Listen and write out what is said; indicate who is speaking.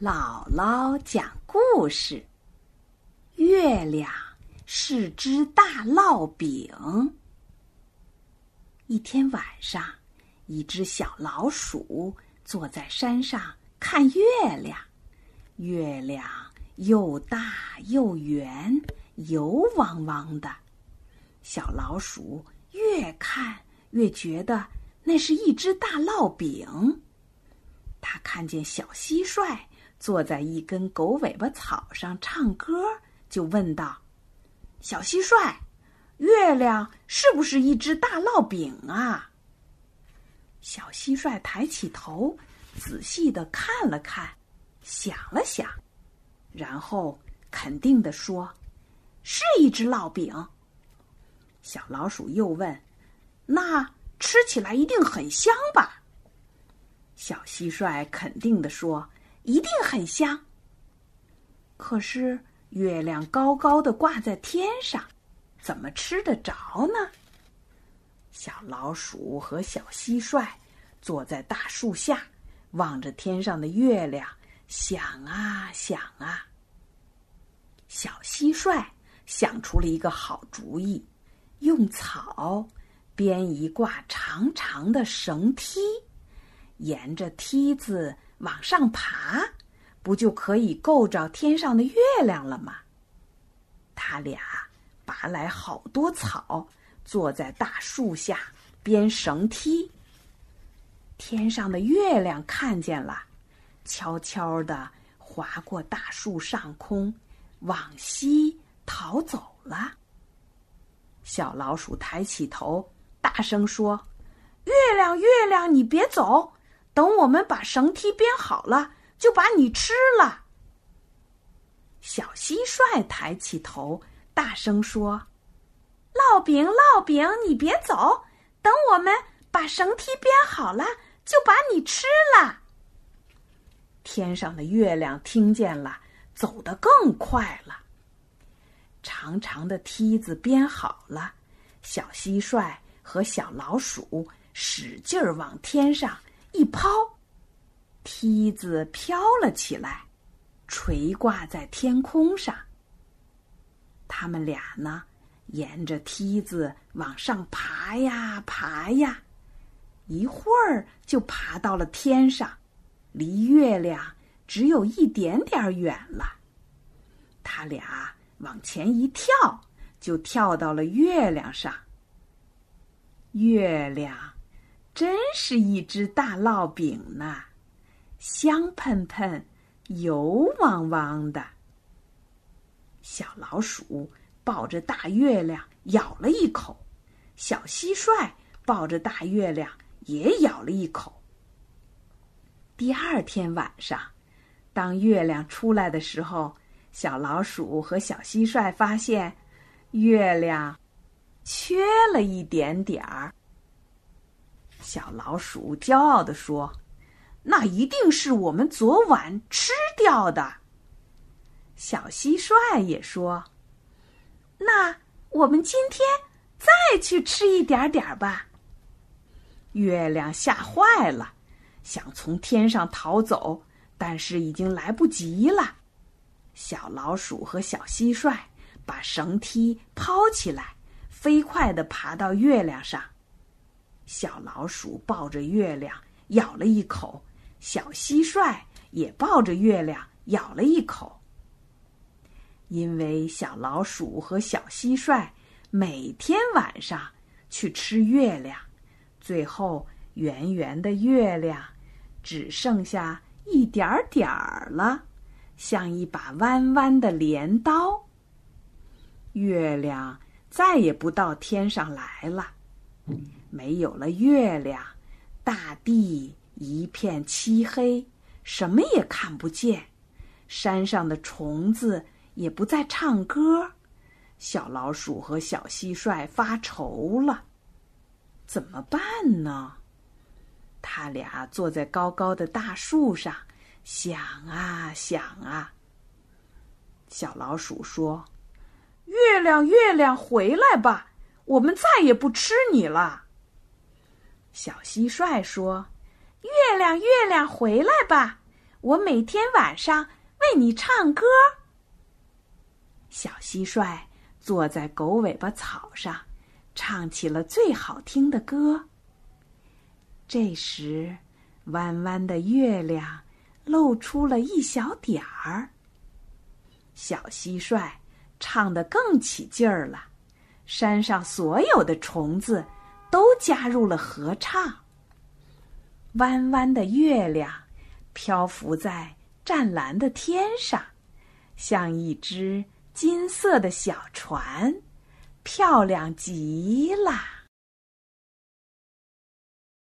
Speaker 1: 姥姥讲故事：月亮是只大烙饼。一天晚上，一只小老鼠坐在山上看月亮。月亮又大又圆，油汪汪的。小老鼠越看越觉得那是一只大烙饼。它看见小蟋蟀。坐在一根狗尾巴草上唱歌，就问道：“小蟋蟀，月亮是不是一只大烙饼啊？”小蟋蟀抬起头，仔细的看了看，想了想，然后肯定的说：“是一只烙饼。”小老鼠又问：“那吃起来一定很香吧？”小蟋蟀肯定的说。一定很香。可是月亮高高的挂在天上，怎么吃得着呢？小老鼠和小蟋蟀坐在大树下，望着天上的月亮，想啊想啊。小蟋蟀想出了一个好主意，用草编一挂长长的绳梯，沿着梯子。往上爬，不就可以够着天上的月亮了吗？他俩拔来好多草，坐在大树下编绳梯。天上的月亮看见了，悄悄地划过大树上空，往西逃走了。小老鼠抬起头，大声说：“月亮，月亮，你别走！”等我们把绳梯编好了，就把你吃了。小蟋蟀抬起头，大声说：“烙饼，烙饼，你别走！等我们把绳梯编好了，就把你吃了。”天上的月亮听见了，走得更快了。长长的梯子编好了，小蟋蟀和小老鼠使劲儿往天上。一抛，梯子飘了起来，垂挂在天空上。他们俩呢，沿着梯子往上爬呀爬呀，一会儿就爬到了天上，离月亮只有一点点远了。他俩往前一跳，就跳到了月亮上。月亮。真是一只大烙饼呢，香喷喷、油汪汪的。小老鼠抱着大月亮咬了一口，小蟋蟀抱着大月亮也咬了一口。第二天晚上，当月亮出来的时候，小老鼠和小蟋蟀发现，月亮缺了一点点儿。小老鼠骄傲地说：“那一定是我们昨晚吃掉的。”小蟋蟀也说：“那我们今天再去吃一点点吧。”月亮吓坏了，想从天上逃走，但是已经来不及了。小老鼠和小蟋蟀把绳梯抛起来，飞快地爬到月亮上。小老鼠抱着月亮咬了一口，小蟋蟀也抱着月亮咬了一口。因为小老鼠和小蟋蟀每天晚上去吃月亮，最后圆圆的月亮只剩下一点儿点儿了，像一把弯弯的镰刀。月亮再也不到天上来了。没有了月亮，大地一片漆黑，什么也看不见。山上的虫子也不再唱歌，小老鼠和小蟋蟀发愁了。怎么办呢？他俩坐在高高的大树上，想啊想啊。小老鼠说：“月亮，月亮，回来吧，我们再也不吃你了。”小蟋蟀说：“月亮，月亮，回来吧，我每天晚上为你唱歌。”小蟋蟀坐在狗尾巴草上，唱起了最好听的歌。这时，弯弯的月亮露出了一小点儿。小蟋蟀唱得更起劲儿了，山上所有的虫子都加入了合唱。弯弯的月亮漂浮在湛蓝的天上，像一只金色的小船，漂亮极了。